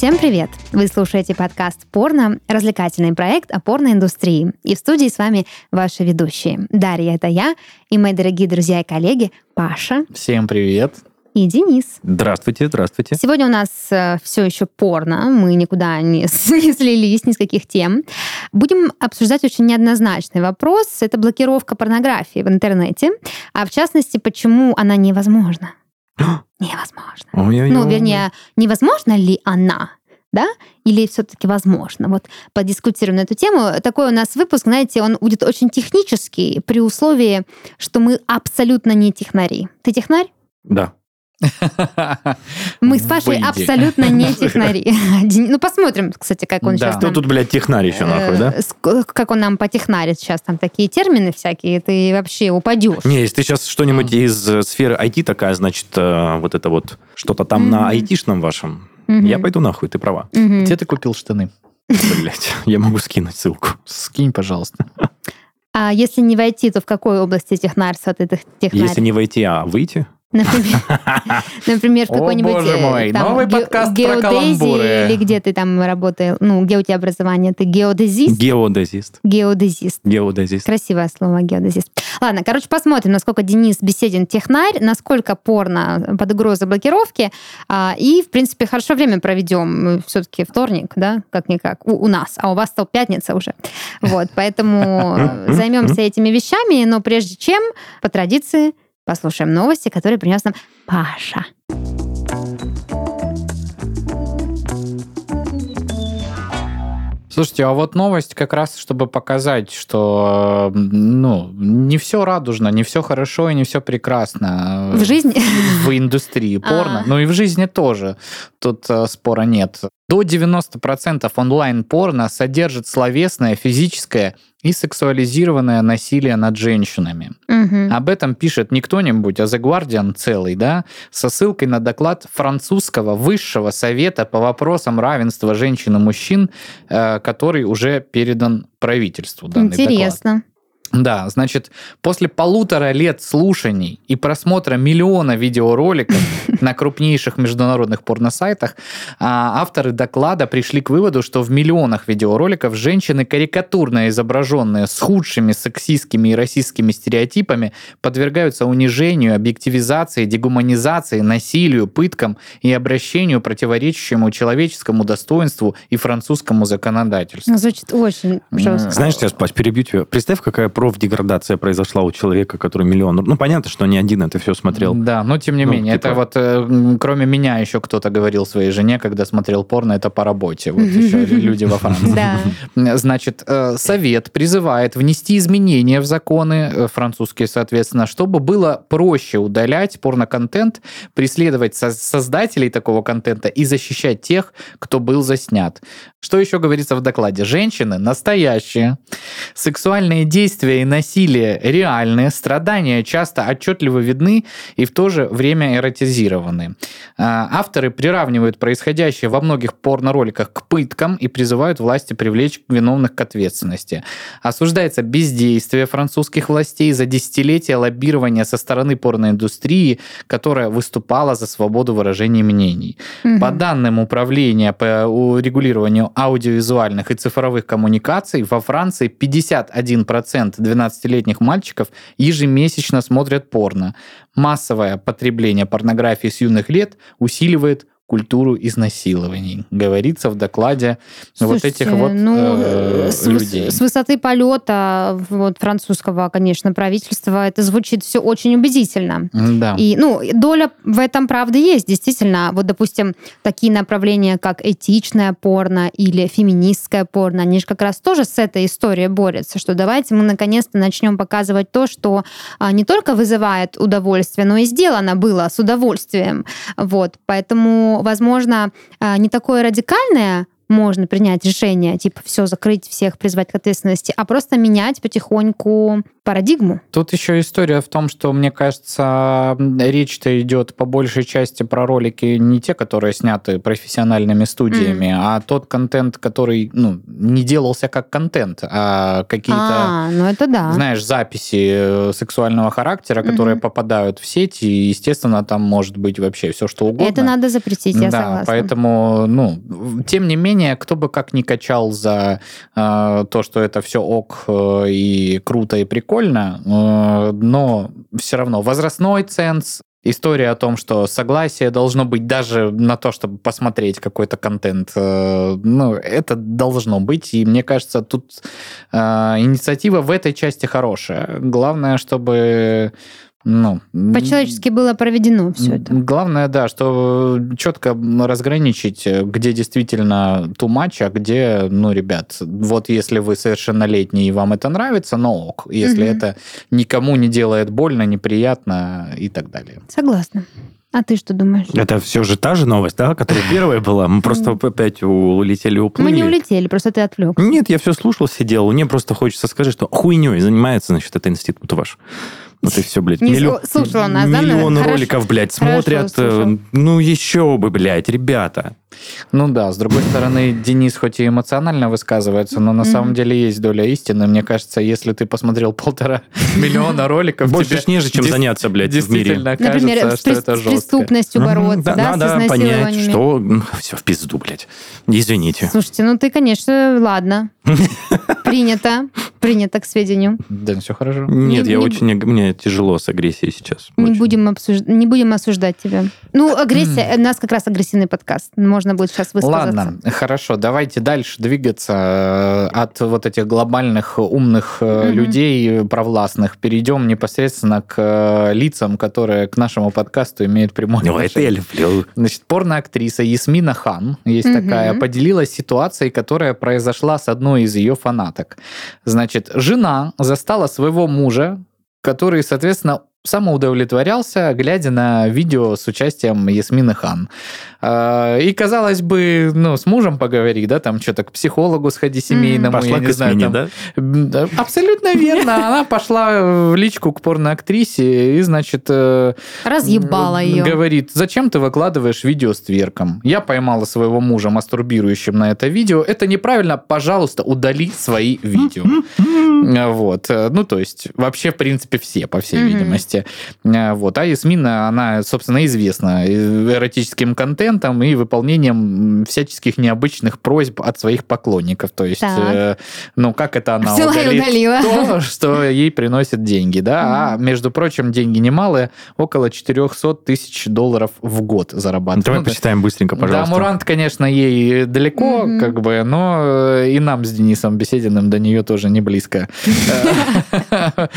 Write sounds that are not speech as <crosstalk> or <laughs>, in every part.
Всем привет! Вы слушаете подкаст «Порно» — развлекательный проект о порноиндустрии. И в студии с вами ваши ведущие. Дарья — это я, и мои дорогие друзья и коллеги Паша. Всем привет! И Денис. Здравствуйте, здравствуйте. Сегодня у нас э, все еще порно, мы никуда не, <laughs> не слились, ни с каких тем. Будем обсуждать очень неоднозначный вопрос. Это блокировка порнографии в интернете, а в частности, почему она невозможна. <gasps> невозможно. Ой-ой-ой. Ну, вернее, невозможно ли она, да, или все-таки возможно? Вот подискутируем на эту тему. Такой у нас выпуск, знаете, он будет очень технический при условии, что мы абсолютно не технари. Ты технарь? Да. <laughs> Мы с Пашей Выйди. абсолютно не <laughs> технари. Ну, посмотрим, кстати, как он Да. сейчас Кто нам... тут, блядь, технарь еще нахуй, да? э, Как он нам потехнарит сейчас, там такие термины всякие, ты вообще упадешь. Не, если ты сейчас что-нибудь из э, сферы IT такая, значит, э, вот это вот что-то там на Мгм. айтишном вашем, я пойду нахуй, ты права. Где ты купил штаны? Блять, <laughs> я могу скинуть ссылку. Скинь, пожалуйста. А если не войти, то в какой области технарства ты тех- технарь? Если не войти, а выйти, Например, <laughs> например, в О, какой-нибудь... боже э, мой, там, новый ге- подкаст про каламбуры. Или где ты там работал? Ну, где у тебя образование? Ты геодезист? геодезист. Геодезист. Геодезист. Красивое слово геодезист. Ладно, короче, посмотрим, насколько Денис беседен технарь, насколько порно под угрозой блокировки. А, И, в принципе, хорошо время проведем. Все-таки вторник, да, как-никак, у, у нас. А у вас то пятница уже. Вот, поэтому э, <laughs> займемся этими вещами. Но прежде чем, по традиции, послушаем новости, которые принес нам Паша. Слушайте, а вот новость как раз, чтобы показать, что ну, не все радужно, не все хорошо и не все прекрасно В жизни? в индустрии <laughs> порно, А. ну и в жизни тоже. Тут э, спора нет. До 90% онлайн-порно содержит словесное, физическое и сексуализированное насилие над женщинами. Мгм. Об этом пишет не кто-нибудь, а The Guardian целый, да, со ссылкой на доклад французского высшего совета по вопросам равенства женщин и мужчин, э, который уже передан правительству. данный доклад. Да, значит, после полутора лет слушаний и просмотра миллиона видеороликов <laughs> на крупнейших международных порносайтах, а, авторы доклада пришли к выводу, что в миллионах видеороликов женщины, карикатурно изображенные с худшими сексистскими и расистскими стереотипами, подвергаются унижению, объективизации, дегуманизации, насилию, пыткам и обращению, противоречащему человеческому достоинству и французскому законодательству. Ну, Звучит очень жестко. Знаешь, сейчас, Паш, перебью тебя. Представь, какая профдеградация произошла у человека, который миллион... Ну, понятно, что не один это все смотрел. Да, но тем не Ну, менее, типа- это вот э, кроме меня еще кто-то говорил своей жене, когда смотрел порно, это по работе. Вот еще люди во Франции. Значит, э, совет призывает внести изменения в законы э, французские, соответственно, чтобы было проще удалять порноконтент, преследовать со- создателей такого контента и защищать тех, кто был заснят. Что еще говорится в докладе? Женщины настоящие. Сексуальные действия и насилие реальные, страдания часто отчетливо видны и в то же время эротизированы. А, Авторы приравнивают происходящее во многих порнороликах к пыткам и призывают власти привлечь виновных к ответственности. Осуждается бездействие французских властей за десятилетия лоббирования со стороны порноиндустрии, которая выступала за свободу выражения мнений. Мгм. По данным Управления по урегулированию аудиовизуальных и цифровых коммуникаций, во Франции 51% 12-летних мальчиков ежемесячно смотрят порно. Массовое потребление порнографии с юных лет усиливает культуру изнасилований. Говорится в докладе вот Слушайте, этих вот ну, э, с, людей. с высоты полета вот, французского, конечно, правительства это звучит все очень убедительно. Да. И, ну, доля в этом правды есть, действительно. Вот, допустим, такие направления, как этичное порно или феминистское порно, они же как раз тоже с этой историей борются, что давайте мы наконец-то начнем показывать то, что а, не только вызывает удовольствие, но и сделано было с удовольствием. Вот, поэтому, возможно, а, не такое радикальное можно принять решение, типа, все, закрыть всех, призвать к ответственности, а просто менять потихоньку парадигму. Тут еще история в том, что, мне кажется, речь-то идет по большей части про ролики не те, которые сняты профессиональными студиями, mm. а тот контент, который ну, не делался как контент, а какие-то, а, ну это да. знаешь, записи э, сексуального характера, которые mm-hmm. попадают в сеть, и, естественно, там может быть вообще все, что угодно. Это надо запретить, я да, согласна. поэтому, ну, тем не менее, кто бы как ни качал за э, то, что это все ок э, и круто и прикольно, э, но все равно возрастной ценз, история о том, что согласие должно быть даже на то, чтобы посмотреть какой-то контент, э, ну, это должно быть, и мне кажется, тут э, инициатива в этой части хорошая. Главное, чтобы ну, По-человечески было проведено все это. Главное, да, что четко разграничить, где действительно too much, а где, ну, ребят, вот если вы совершеннолетний и вам это нравится, но ок. Если угу. это никому не делает больно, неприятно и так далее. Согласна. А ты что думаешь? Это все же та же новость, да, которая первая была. Мы просто опять улетели, уплыли. Мы не улетели, просто ты отвлек. Нет, я все слушал, сидел. Мне просто хочется сказать, что хуйней занимается, значит, это институт ваш. Вот и все, блядь. Не Миллион, слушала нас, да? Миллион роликов, блядь, смотрят. Хорошо, ну, еще бы, блядь, ребята. Ну да, с другой стороны, Денис хоть и эмоционально высказывается, но на mm-hmm. самом деле есть доля истины. Мне кажется, если ты посмотрел полтора <laughs> миллиона роликов... Больше ж не же, чем заняться, блядь, в мире. Например, что это жестко. преступностью бороться, да, Надо понять, что... Все, в пизду, блядь. Извините. Слушайте, ну ты, конечно, ладно. <laughs> Принято. Принято к сведению. Да, все хорошо. Нет, я очень... Мне тяжело с агрессией сейчас. Не будем, обсуж... не будем осуждать тебя. Ну, агрессия... У нас как раз агрессивный подкаст. Можно будет сейчас высказаться. Ладно, хорошо. Давайте дальше двигаться э, от вот этих глобальных умных угу. людей провластных. Перейдем непосредственно к э, лицам, которые к нашему подкасту имеют прямое ну, это я люблю. Значит, порноактриса Ясмина Хан, есть угу. такая, поделилась ситуацией, которая произошла с одной из ее фанаток. Значит, жена застала своего мужа, который, соответственно, самоудовлетворялся, глядя на видео с участием Ясмины Хан. А, и, казалось бы, ну, с мужем поговори, да, там что-то к психологу сходи семейному, пошла я не к знаю. Ясмине, там... да? Абсолютно верно. <laughs> Она пошла в личку к порноактрисе и, значит... Э, Разъебала ее. Говорит, зачем ты выкладываешь видео с тверком? Я поймала своего мужа мастурбирующим на это видео. Это неправильно, пожалуйста, удали свои видео. Вот. Ну, то есть, вообще, в принципе, все, по всей видимости части. Э, вот. А Ясмина, она, собственно, известна эротическим контентом и выполнением всяческих необычных просьб от своих поклонников. То есть, э, ну, как это она Взяла удалит удалила. то, что ей приносит деньги, да? А, между прочим, деньги немалые, около 400 тысяч долларов в год зарабатывает. Давай ну, посчитаем быстренько, пожалуйста. Да, Мурант, конечно, ей далеко, mm-hmm. как бы, но и нам с Денисом Бесединым до нее тоже не близко. <laughs>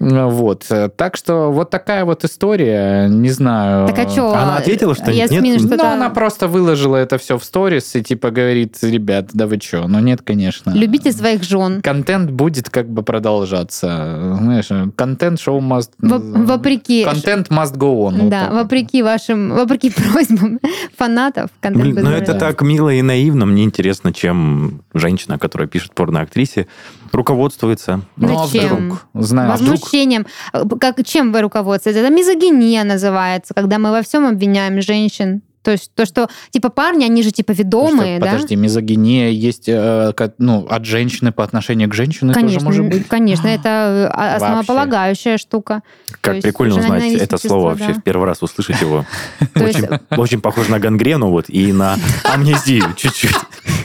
<laughs> Вот. Так что что вот такая вот история, не знаю. Так а что? Она ответила, что нет? нет? Что ну, она просто выложила это все в сторис и типа говорит, ребят, да вы что? Ну нет, конечно. Любите своих жен. Контент будет как бы продолжаться. Знаешь, контент-шоу must... Вопреки... Контент must go on. Да, вот вопреки вашим, вопреки просьбам фанатов. Блин, ну это так мило и наивно. Мне интересно, чем женщина, которая пишет порно-актрисе, руководствуется. Ну, а вдруг? Знаю, Возмущением. Вдруг? Как, чем вы руководствуетесь? Это мизогиния называется, когда мы во всем обвиняем женщин. То есть то, что типа парни, они же типа ведомые, что, да? Подожди, мизогиния есть э, ну, от женщины по отношению к женщине конечно, тоже может быть? Конечно, это э, основополагающая штука. Как прикольно узнать это слово вообще, в первый раз услышать его. Очень похоже на гангрену вот и на амнезию чуть-чуть.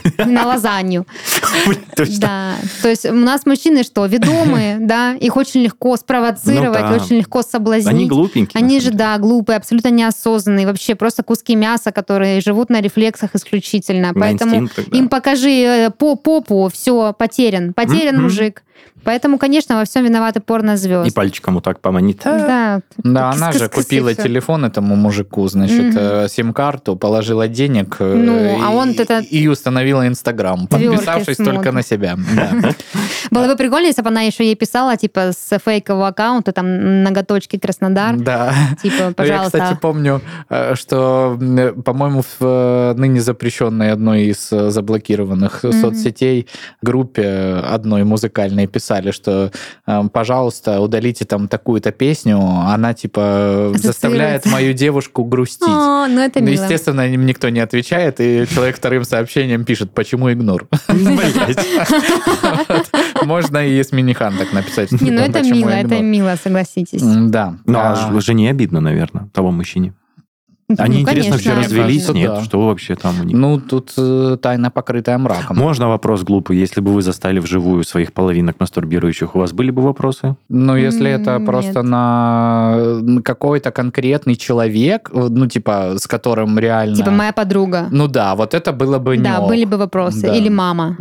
<laughs> На лазанью. <laughs> Да. То есть у нас мужчины что, ведомые, <laughs> да, их очень легко спровоцировать, ну очень легко соблазнить. Они глупенькие. Они же, да, глупые, абсолютно неосознанные, вообще просто куски мяса, которые живут на рефлексах исключительно. Поэтому им покажи э, по попу, все, потерян. Потерян мужик. Поэтому, конечно, во всем виноваты порнозвезды. И пальчиком вот так поманит. Да. Да, она же купила телефон этому мужику, значит, угу. сим-карту, положила денег э, ну, а он это... и установила Инстаграм, подписавшись только на себя. <laughs> Было бы прикольно, если бы она еще ей писала, типа, с фейкового аккаунта, там, ноготочки Краснодар. Да. Типа, пожалуйста. <laughs> Я, кстати, помню, э, что, по-моему, в ныне запрещенной одной из заблокированных соцсетей группе одной музыкальной писали, что, эм, пожалуйста, удалите там такую-то песню, она, типа, заставляет мою девушку грустить. О, ну это мило. Естественно, им никто не отвечает, и человек вторым сообщением пишет, почему игнур. Можно и с Минихан так написать. Не, ну это мило, это мило, согласитесь. Да. Ну, а жене обидно, наверное, того мужчине. Они, ну, интересно, конечно, вообще развелись? Кажется, Нет, да. что вообще там у них? Ну, тут э, тайна, покрытая мраком. Можно вопрос глупый? Если бы вы застали вживую своих половинок мастурбирующих, у вас были бы вопросы? Ну, если mm, это нет. просто на какой-то конкретный человек, ну, типа, с которым реально... Типа моя подруга. Ну да, вот это было бы не Да, были бы вопросы. Да. Или мама.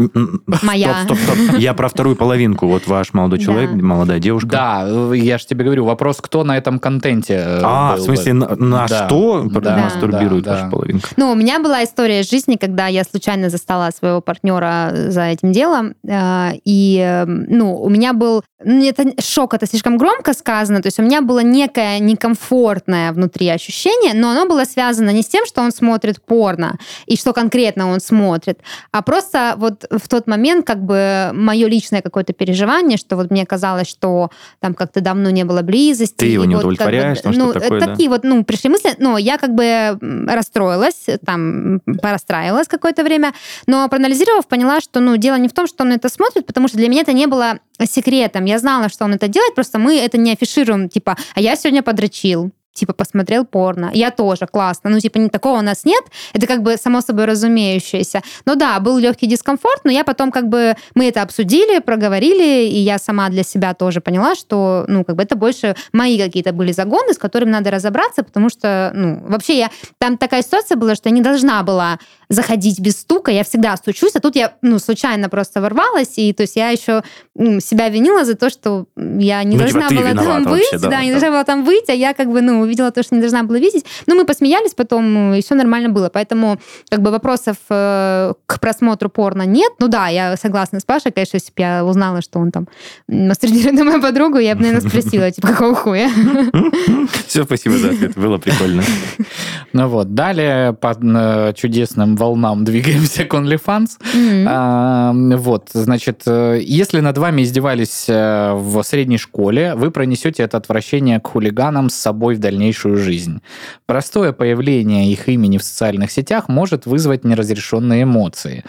Моя. Стоп, стоп, стоп. Я про вторую половинку. Вот ваш молодой человек, молодая девушка. Да, я же тебе говорю, вопрос, кто на этом контенте э, А, в смысле, на что? Да, мастурбирует да, ваша да. половинка. Ну, у меня была история жизни, когда я случайно застала своего партнера за этим делом, э, и, эм, ну, у меня был, ну, это шок, это слишком громко сказано, то есть у меня было некое некомфортное внутри ощущение, но оно было связано не с тем, что он смотрит порно, и что конкретно он смотрит, а просто вот в тот момент как бы мое личное какое-то переживание, что вот мне казалось, что там как-то давно не было близости. Ты его не вот, удовлетворяешь, как бы, ну, такое, такие да? вот, ну, пришли мысли, но я как бы расстроилась, там, порастраивалась какое-то время, но проанализировав, поняла, что, ну, дело не в том, что он это смотрит, потому что для меня это не было секретом. Я знала, что он это делает, просто мы это не афишируем, типа, а я сегодня подрочил, типа, посмотрел порно. Я тоже, классно. Ну, типа, такого у нас нет. Это как бы само собой разумеющееся. Но да, был легкий дискомфорт, но я потом как бы, мы это обсудили, проговорили, и я сама для себя тоже поняла, что, ну, как бы это больше мои какие-то были загоны, с которыми надо разобраться, потому что, ну, вообще я, там такая ситуация была, что я не должна была заходить без стука, я всегда стучусь, а тут я, ну, случайно просто ворвалась, и то есть я еще ну, себя винила за то, что я не ну, должна типа, была там быть, да, да, не должна была там быть, а я как бы, ну, увидела то, что не должна была видеть. Но мы посмеялись потом, и все нормально было. Поэтому как бы вопросов э, к просмотру порно нет. Ну да, я согласна с Пашей, конечно, если бы я узнала, что он там мастурбирует на мою подругу, я бы, наверное, спросила, <laughs> типа, какого хуя? Все, спасибо за ответ, было прикольно. Ну вот, далее по э, чудесным волнам двигаемся к OnlyFans. А, вот, значит, э, если над вами издевались в средней школе, вы пронесете это отвращение к хулиганам с собой в дальнейшую жизнь. Простое появление их имени в социальных сетях может вызвать неразрешенные эмоции.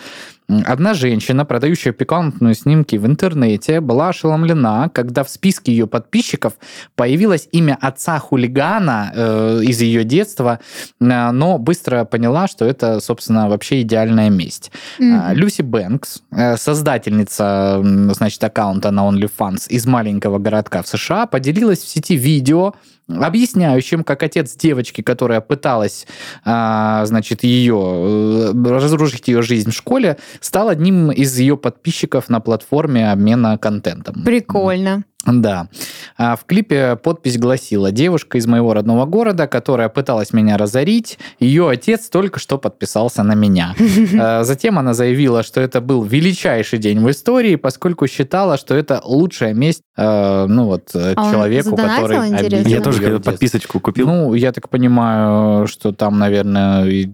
Одна женщина, продающая пикантные снимки в интернете, была ошеломлена, когда в списке ее подписчиков появилось имя отца хулигана э, из ее детства, э, но быстро поняла, что это, собственно, вообще идеальная месть. Mm-hmm. Люси Бэнкс, э, создательница, значит, аккаунта на OnlyFans из маленького городка в США, поделилась в сети видео, объясняющим, как отец девочки, которая пыталась, а, значит, ее э, разрушить ее жизнь в школе, стал одним из ее подписчиков на платформе обмена контентом. Прикольно. Да. А в клипе подпись гласила «Девушка из моего родного города, которая пыталась меня разорить, ее отец только что подписался на меня». <laughs> А затем она заявила, что это был величайший день в истории, поскольку считала, что это лучшая месть э, ну вот, а человеку, который обидел Я тоже подписочку купил. Ну, я так понимаю, что там, наверное,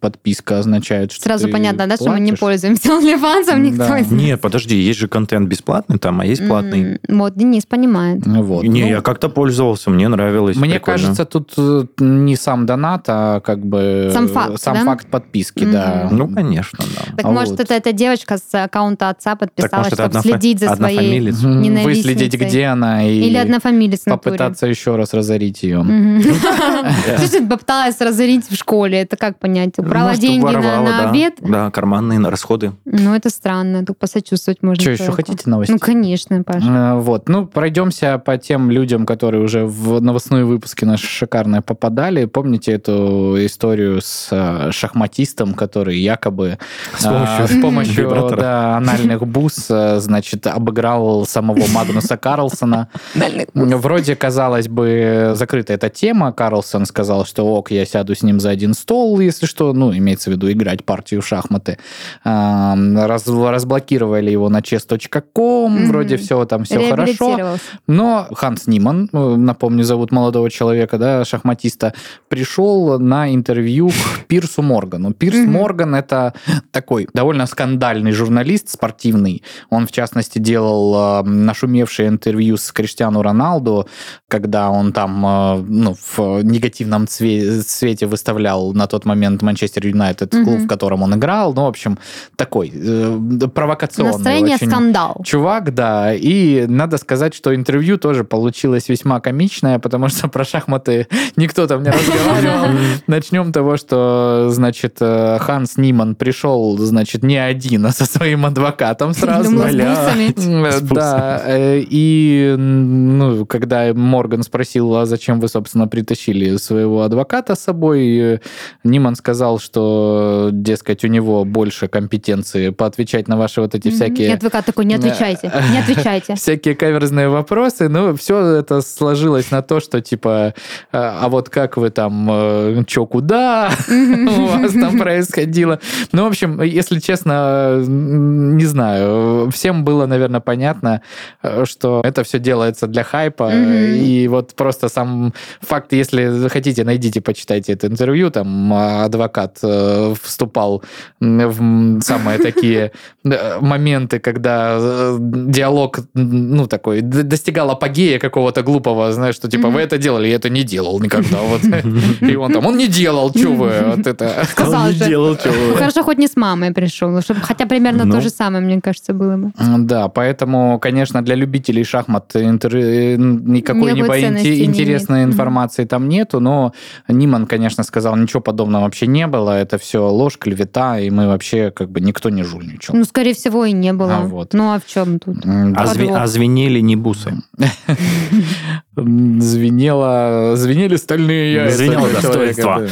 подписка означает, что Сразу понятно, да, что мы не пользуемся <laughs> OnlyFans, никто Нет, подожди, есть же контент бесплатный там, а есть платный. Вот, Денис понимает. Вот. Не, ну, я как-то пользовался, мне нравилось. Мне прикольно. кажется, тут э, не сам донат, а как бы сам факт, сам да? факт подписки, mm-hmm. да. Ну, конечно, да. Так а может, вот. это эта девочка с аккаунта отца подписалась, так, может, чтобы следить за своей ненавистницей. Выследить, где она, и Или однофамилец попытаться еще раз разорить ее. Слушай, <laughs> <laughs> попыталась разорить в школе, это как понять? Украла деньги на обед? Да, карманные расходы. Ну, это странно, тут посочувствовать можно. Что, еще хотите новости? Ну, конечно, Паша. Вот Вот, ну, пройдемся по тем людям, которые уже в новостные выпуски наши шикарные попадали. Помните эту историю с э, шахматистом, который якобы с помощью, а, с помощью да, анальных бус, э, значит, обыграл самого Магнуса Карлсона. Вроде, казалось бы, закрыта эта тема. Карлсон сказал, что ок, я сяду с ним за один стол, если что, ну, имеется в виду играть партию в шахматы. Раз, разблокировали его на chess.com, вроде все там все хорошо. Но Ханс Ниман, э, напомню, зовут молодого человека, да, шахматиста, пришел на интервью к <laughs> Пирсу Моргану. Пирс mm-hmm. Морган это такой довольно скандальный журналист спортивный. Он, в частности, делал э, нашумевшее интервью с Криштиану Роналду, когда он там э, ну, в негативном цве- цвете выставлял на тот момент Манчестер Юнайтед, mm-hmm. клуб, в котором он играл. Ну, в общем, такой э, провокационный. Настроение очень скандал. Чувак, да. И надо сказать, что интервью тоже получилось весьма комичное, потому что про шахматы <laughs> никто там не разговаривал. <laughs> Начнем того, что, значит, э, Ханс Ниман пришел, значит, не один, а со своим адвокатом сразу. <laughs> Да. Э, и, ну, когда Морган спросил, а зачем вы, собственно, притащили своего адвоката с собой, э, Ниман сказал, что, дескать, у него больше компетенции поотвечать на ваши вот эти всякие... И адвокат такой, не отвечайте, не отвечайте. Всякие каверзные вопросы. Ну, все это сложилось на то, что, типа, а, а вот как вы там, что, куда у вас там <laughs> происходило? Ну, в общем, если честно, не знаю, всем было, наверное, понятно, что это все делается для хайпа, и вот просто сам факт, если хотите, найдите, почитайте это интервью, там адвокат э, вступал в самые такие э, моменты, когда э, диалог, ну, такой, достигал апогея какого-то глупого, знаешь, что типа, вы это делали, я это не делал никогда. Вот. <laughs> И он там, он не делал, что вы, вот это. <laughs> Сказал же. Делал, что вы. Хорошо, хоть не с мамой пришел, чтобы хотя примерно ну. то же самое, мне кажется, было бы. Да, поэтому, конечно, для любителей шахмат интер... никакой-нибудь интересной информации там нету, но Ниман, конечно, сказал, ничего подобного вообще не было, это все ложь, клевета, и мы вообще как бы никто не жульничал. Ну, скорее всего, и не было. А, вот. Ну, а в чем тут? А, зв... а звенели не бусы? Звенело... Звенели стальные яйца. Звенело достоинство.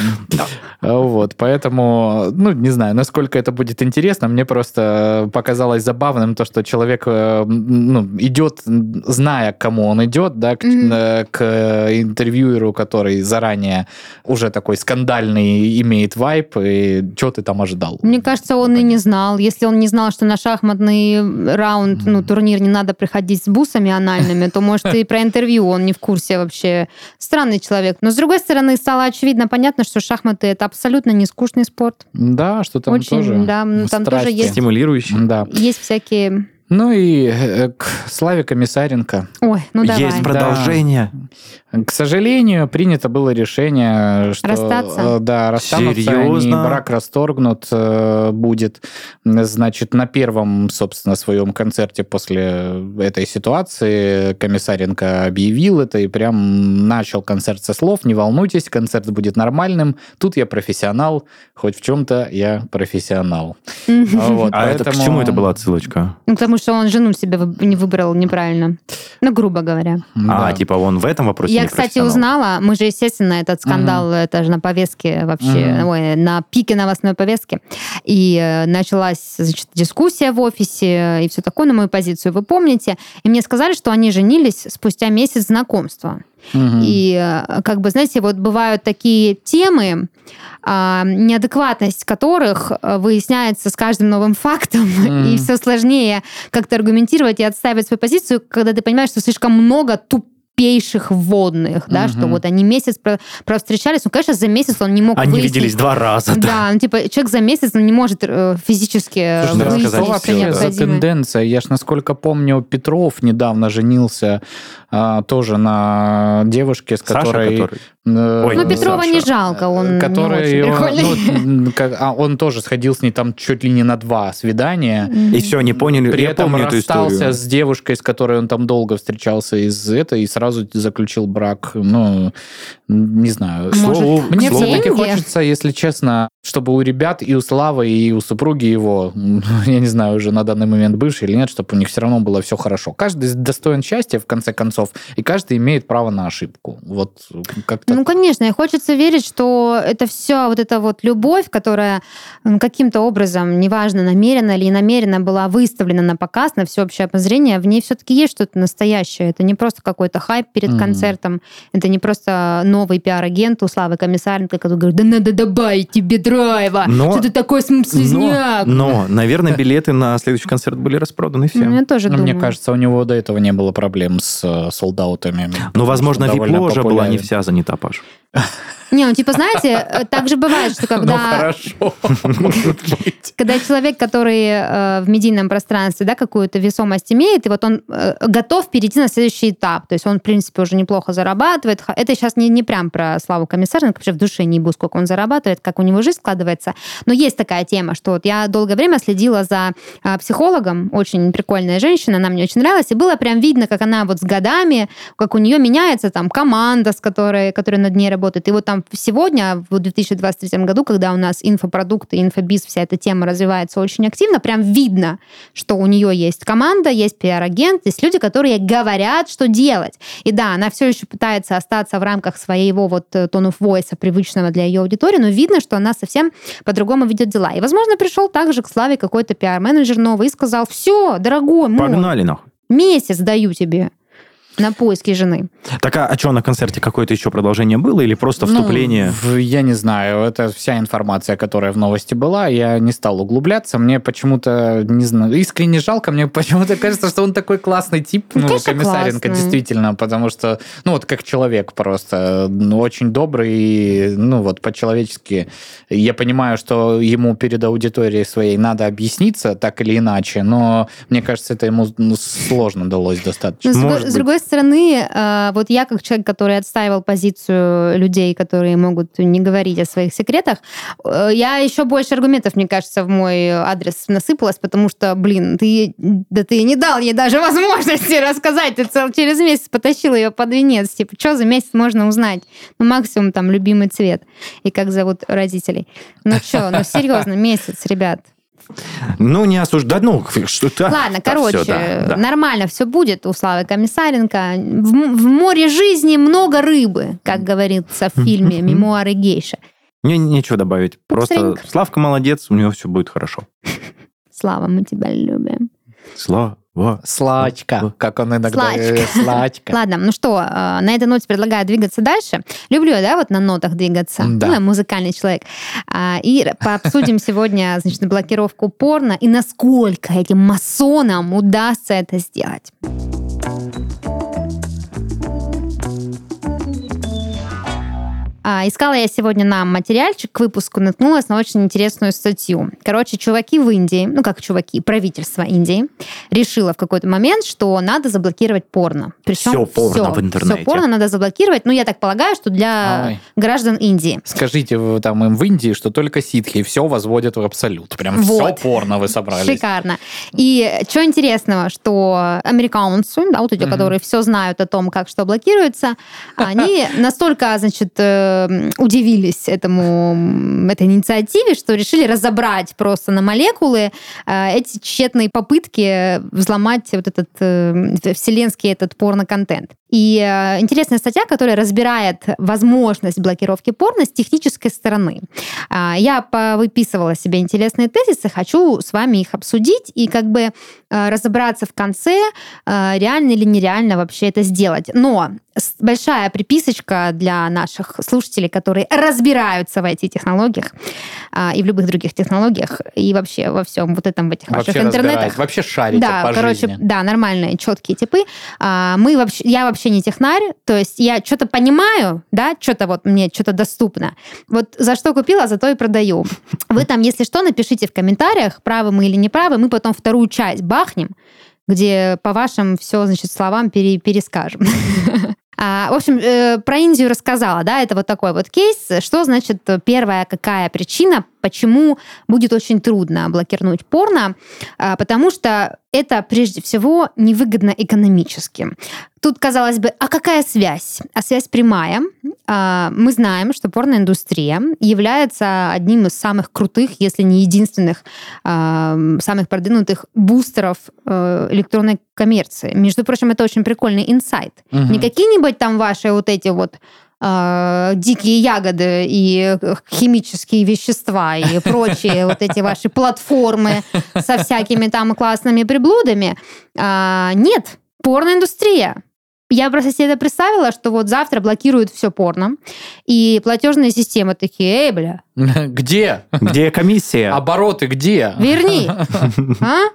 Вот, поэтому, ну, не знаю, насколько это будет интересно. Мне просто показалось забавным то, что человек э, ну, идет, зная, к кому он идет, да, к, mm-hmm. к интервьюеру, который заранее уже такой скандальный имеет вайп, и что ты там ожидал? Мне кажется, он и не знал. Если он не знал, что на шахматный раунд, ну, турнир не надо приходить с бусами анальными, то, может, и про интервью он не в курсе вообще. Странный человек. Но, с другой стороны, стало очевидно, понятно, что шахматы — это абсолютно не скучный спорт. Да, что там Очень, тоже да, ну, там тоже есть... Стимулирующий. Да. Есть всякие ну и э, к Славе Комиссаренко. Ой, ну давай. Есть продолжение. Да. К сожалению, принято было решение, что... Расстаться? Э, да, расстанутся Серьезно? они, брак расторгнут э, будет. Значит, на первом, собственно, своем концерте после этой ситуации Комиссаренко объявил это и прям начал концерт со слов «Не волнуйтесь, концерт будет нормальным, тут я профессионал, хоть в чем-то я профессионал». А это к чему это была отсылочка? Ну, потому что он жену себе не выбрал неправильно. Ну, грубо говоря. А, да. типа он в этом вопросе Я, кстати, узнала, мы же, естественно, этот скандал, угу. это же на повестке вообще, угу. ой, на пике новостной повестки. И э, началась, значит, дискуссия в офисе и все такое на мою позицию, вы помните. И мне сказали, что они женились спустя месяц знакомства. Угу. И э, как бы, знаете, вот бывают такие темы, а, неадекватность которых э, выясняется с каждым новым фактом, угу. <laughs> и все сложнее как-то аргументировать и отставить свою позицию, когда ты понимаешь, что слишком много туп тупейших вводных, да, угу. что вот они месяц про, про встречались, ну, конечно, за месяц он не мог Они выяснить... виделись два раза. Да, да ну, типа, человек за месяц он не может э, физически Слушай, выяснить что вообще за тенденция? Я ж, насколько помню, Петров недавно женился а, тоже на девушке, с которой... Саша, который? Э, Ой, ну, Петрова Саша. не жалко, он который не очень ну, как, а он тоже сходил с ней там чуть ли не на два свидания. И все, не поняли. При Я этом расстался с девушкой, с которой он там долго встречался из этого, и сразу заключил брак. Ну, не знаю. Может, Мне все-таки хочется, если честно, чтобы у ребят и у Славы, и у супруги его, <laughs> я не знаю уже на данный момент бывший или нет, чтобы у них все равно было все хорошо. Каждый достоин счастья, в конце концов, и каждый имеет право на ошибку. Вот как-то... Ну, конечно, и хочется верить, что это все, вот эта вот любовь, которая каким-то образом, неважно, намеренно или намеренно была выставлена на показ, на всеобщее обозрение, в ней все-таки есть что-то настоящее. Это не просто какой-то хайп перед mm-hmm. концертом, это не просто новый пиар-агент у Славы Комиссаренко, который говорит, да надо добавить тебе драйва, но, что ты такой слизняк. Но, но, наверное, билеты на следующий концерт были распроданы все. Ну, я тоже ну, думаю. Мне кажется, у него до этого не было проблем с э, солдаутами. Ну, возможно, вип-ложа была не вся занята, Паш. <laughs> Не, ну типа, знаете, э, так же бывает, что когда... Ну, хорошо, Когда человек, который э, в медийном пространстве, да, какую-то весомость имеет, и вот он э, готов перейти на следующий этап, то есть он, в принципе, уже неплохо зарабатывает. Это сейчас не, не прям про Славу Комиссаренко, вообще в душе не буду, сколько он зарабатывает, как у него жизнь складывается. Но есть такая тема, что вот я долгое время следила за психологом, очень прикольная женщина, она мне очень нравилась, и было прям видно, как она вот с годами, как у нее меняется там команда, с которой, которая над ней работает. И вот там сегодня, в 2023 году, когда у нас инфопродукты, инфобиз, вся эта тема развивается очень активно, прям видно, что у нее есть команда, есть пиар-агент, есть люди, которые говорят, что делать. И да, она все еще пытается остаться в рамках своего вот tone of voice, привычного для ее аудитории, но видно, что она совсем по-другому ведет дела. И, возможно, пришел также к Славе какой-то пиар-менеджер новый и сказал, все, дорогой мой, Погнали нахуй. месяц даю тебе на поиски жены. Так а, а что, на концерте какое-то еще продолжение было или просто ну, вступление? Ну, я не знаю, это вся информация, которая в новости была, я не стал углубляться, мне почему-то, не знаю, искренне жалко, мне почему-то кажется, что он такой классный тип, ну, ну Комиссаренко, классный. действительно, потому что, ну, вот как человек просто, ну, очень добрый, ну, вот по-человечески. Я понимаю, что ему перед аудиторией своей надо объясниться так или иначе, но мне кажется, это ему ну, сложно далось достаточно. Но, с, с другой стороны, э, вот я как человек, который отстаивал позицию людей, которые могут не говорить о своих секретах, э, я еще больше аргументов, мне кажется, в мой адрес насыпалась, потому что, блин, ты, да ты не дал ей даже <laughs> возможности рассказать, ты цел, через месяц потащил ее под венец, типа, что за месяц можно узнать? Ну, максимум там любимый цвет и как зовут родителей. Ну что, ну серьезно, <laughs> месяц, ребят. Ну, не осуждать, ну, что-то... Ладно, да, короче, все, да, да. нормально все будет у Славы Комиссаренко. В, в море жизни много рыбы, как говорится в фильме «Мемуары гейши». Мне нечего добавить. Просто Славка молодец, у него все будет хорошо. <laughs> Слава, мы тебя любим. Слава. Во. Слачка, как он иногда говорит. <laughs> Слачка. Ладно, ну что, э, на этой ноте предлагаю двигаться дальше. Люблю я, да, вот на нотах двигаться. Да. Ну, я музыкальный человек. А, и пообсудим <laughs> сегодня, значит, блокировку порно и насколько этим масонам удастся это сделать. Искала я сегодня нам материальчик к выпуску, наткнулась на очень интересную статью. Короче, чуваки в Индии, ну как чуваки, правительство Индии, решило в какой-то момент, что надо заблокировать порно. Причем все порно все, в интернете. Все порно надо заблокировать. Ну, я так полагаю, что для Ой. граждан Индии. Скажите вы там им в Индии, что только ситхи все возводят в абсолют. Прям вот. все порно вы собрали. Шикарно. И что интересного, что американцы, да, вот эти, mm-hmm. которые все знают о том, как что блокируется, <laughs> они настолько, значит, э, удивились этому, этой инициативе, что решили разобрать просто на молекулы э, эти тщетные попытки взломать вот этот э, вселенский этот порно-контент. И э, интересная статья, которая разбирает возможность блокировки порно с технической стороны. А, я выписывала себе интересные тезисы, хочу с вами их обсудить и как бы разобраться в конце, реально или нереально вообще это сделать. Но большая приписочка для наших слушателей, которые разбираются в IT-технологиях а, и в любых других технологиях, и вообще во всем вот этом, в этих вообще ваших интернетах. Вообще шарите да, по короче, жизни. Да, нормальные, четкие типы. А, мы вообще, я вообще не технарь, то есть я что-то понимаю, да, что-то вот мне что-то доступно. Вот за что купила, за то и продаю. Вы там, если что, напишите в комментариях, правы мы или не правы, мы потом вторую часть бахнем, где по вашим все, значит, словам пере, перескажем. <laughs> А, в общем, э, про Индию рассказала, да, это вот такой вот кейс. Что значит первая какая причина, почему будет очень трудно блокировать порно? А, потому что это прежде всего невыгодно экономически. Тут, казалось бы, а какая связь? А связь прямая. А, мы знаем, что порноиндустрия является одним из самых крутых, если не единственных, а, самых продвинутых бустеров э, электронной коммерции. Между прочим, это очень прикольный инсайт. Угу. Не какие-нибудь там ваши вот эти вот э, дикие ягоды и химические вещества и <laughs> прочие вот эти ваши платформы со всякими там классными приблудами. А, нет, порноиндустрия. Я просто себе это представила, что вот завтра блокируют все порно, и платежные системы такие, эй, бля. <laughs> Где? Где комиссия? Обороты где? Верни. <laughs> А?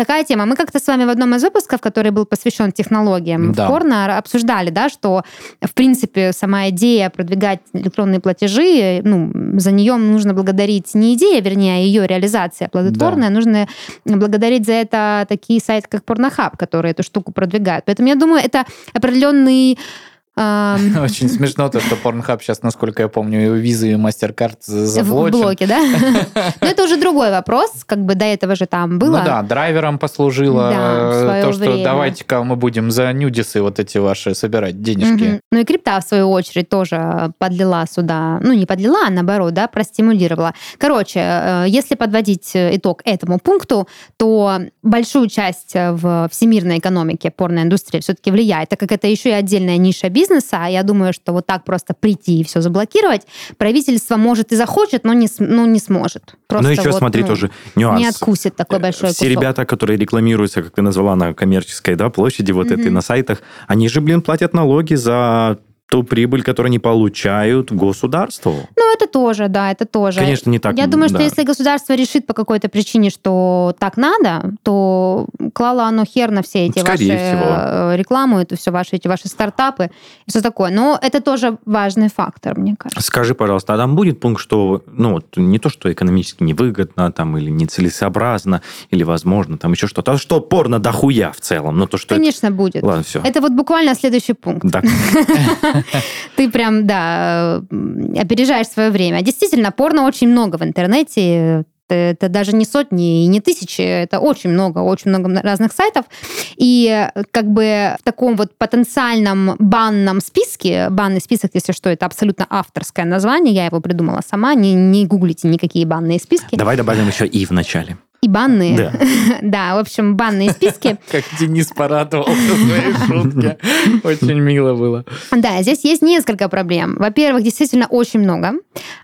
Такая тема. Мы как-то с вами в одном из выпусков, который был посвящен технологиям да. порно, обсуждали, да, что, в принципе, сама идея продвигать электронные платежи, ну, за нее нужно благодарить не идея, вернее, а ее реализация плодотворная, да. нужно благодарить за это такие сайты, как Порнохаб, которые эту штуку продвигают. Поэтому я думаю, это определенный <laughs> Очень смешно то, что Pornhub сейчас, насколько я помню, визы и MasterCard заблочен. В блоке, да? <laughs> Но это уже другой вопрос, как бы до этого же там было. Ну да, драйвером послужило то, что давайте-ка мы будем за нюдисы вот эти ваши собирать денежки. Ну и крипта, в свою очередь, тоже подлила сюда, ну не подлила, а наоборот, да, простимулировала. Короче, э, если подводить итог этому пункту, то большую часть в всемирной экономике порноиндустрия все-таки влияет, так как это еще и отдельная ниша бизнеса, бизнеса, а я думаю, что вот так просто прийти и все заблокировать, правительство может и захочет, но не, ну, не сможет. Просто но еще вот, смотри, ну, тоже нюанс. Не откусит такой э, большой Все кусок. ребята, которые рекламируются, как ты назвала, на коммерческой да, площади, вот mm-hmm. этой на сайтах, они же, блин, платят налоги за ту прибыль, которую они получают государству. Ну, это тоже, да, это тоже. Конечно, не так. Я думаю, да. что если государство решит по какой-то причине, что так надо, то клало оно хер на все эти Скорее ваши всего. Э, рекламу, это все ваши эти ваши стартапы и все такое. Но это тоже важный фактор, мне кажется. Скажи, пожалуйста, а там будет пункт, что ну не то, что экономически невыгодно, там или нецелесообразно, или возможно, там еще что-то, а что порно дохуя в целом, но то что. Конечно это... будет. Ладно, все. Это вот буквально следующий пункт. Да. <laughs> <laughs> Ты прям, да, опережаешь свое время. Действительно, порно очень много в интернете это даже не сотни и не тысячи, это очень много, очень много разных сайтов. И как бы в таком вот потенциальном банном списке, банный список, если что, это абсолютно авторское название, я его придумала сама, не, не гуглите никакие банные списки. Давай добавим еще «и» в начале. И банные. Да. <laughs> да, в общем, банные списки. <laughs> Как Денис порадовал своей шутки. Очень мило было. Да, здесь есть несколько проблем. Во-первых, действительно очень много.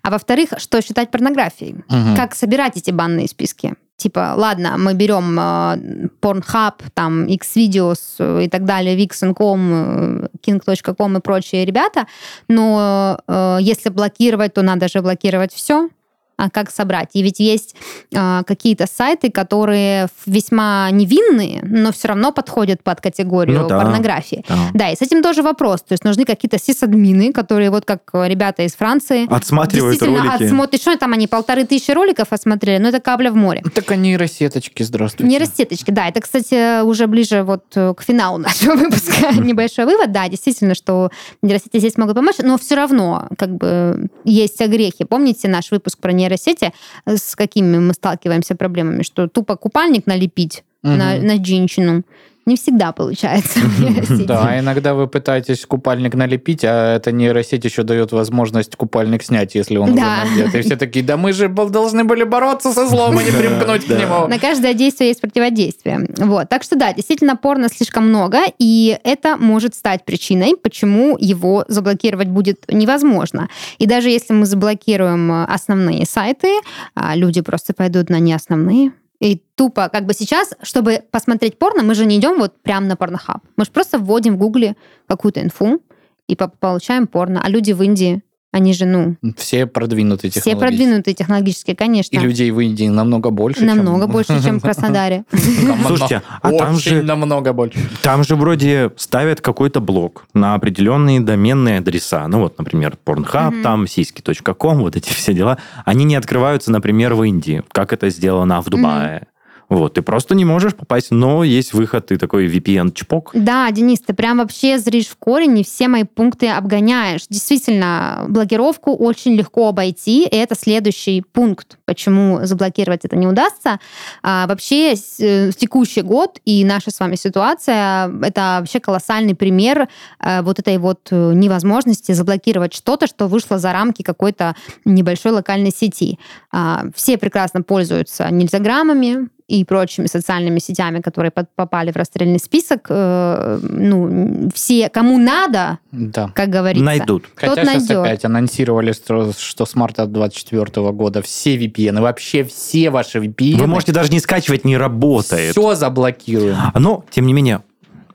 А во-вторых, что считать порнографией? Как собирать эти банные списки? Типа, ладно, мы берем э, Pornhub, там, Xvideos э, и так далее, Vixen.com, э, King.com и прочие ребята, но э, если блокировать, то надо же блокировать все, а как собрать. И ведь есть э, какие-то сайты, которые весьма невинные, но все равно подходят под категорию ну, да. порнографии. Да. да, и с этим тоже вопрос. То есть нужны какие-то сисадмины, которые вот как ребята из Франции... Отсматривают ролики. Отсмотрят, что там они полторы тысячи роликов осмотрели, но это капля в море. Так они нейросеточки, здравствуйте. Нейросеточки, да. Это, кстати, уже ближе вот к финалу <laughs> нашего выпуска небольшой вывод. Да, действительно, что нейросети здесь могут помочь, но все равно как бы есть огрехи. Помните наш выпуск про нейросети? Нейросети, с какими мы сталкиваемся проблемами, что тупо купальник налепить угу. на, на женщину не всегда получается <laughs> Да, иногда вы пытаетесь купальник налепить, а эта нейросеть еще дает возможность купальник снять, если он уже надет. И все такие, да мы же должны были бороться со злом, а не <laughs> примкнуть к нему. На каждое действие есть противодействие. Вот. Так что да, действительно, порно слишком много, и это может стать причиной, почему его заблокировать будет невозможно. И даже если мы заблокируем основные сайты, а люди просто пойдут на неосновные, и тупо, как бы сейчас, чтобы посмотреть порно, мы же не идем вот прямо на порнохаб. Мы же просто вводим в гугле какую-то инфу и получаем порно. А люди в Индии они же, ну... Все продвинутые технологически. Все продвинутые технологически, конечно. И людей в Индии намного больше, Намного чем... <laughs> больше, чем в Краснодаре. <laughs> Слушайте, а там же... намного больше. Там же вроде ставят какой-то блок на определенные доменные адреса. Ну вот, например, Pornhub, там сиськи.ком, вот эти <laughs> все дела. Они не открываются, например, в Индии, как это сделано в Дубае. Вот, ты просто не можешь попасть, но есть выход, ты такой VPN-чпок. Да, Денис, ты прям вообще зришь в корень и все мои пункты обгоняешь. Действительно, блокировку очень легко обойти, и это следующий пункт, почему заблокировать это не удастся. А, вообще, с- текущий год и наша с вами ситуация — это вообще колоссальный пример э, вот этой вот э, невозможности заблокировать что-то, что вышло за рамки какой-то небольшой локальной сети. А, Все прекрасно пользуются нельзяграммами, и прочими социальными сетями, которые под- попали в расстрельный список, э, ну, все, кому надо, Да. как говорится. Найдут. Тот Хотя сейчас найдет. опять анонсировали, что что с марта 2024 года все VPN, вообще все ваши VPN, Вы можете даже не скачивать, не работает. все заблокируем. Но, тем не менее,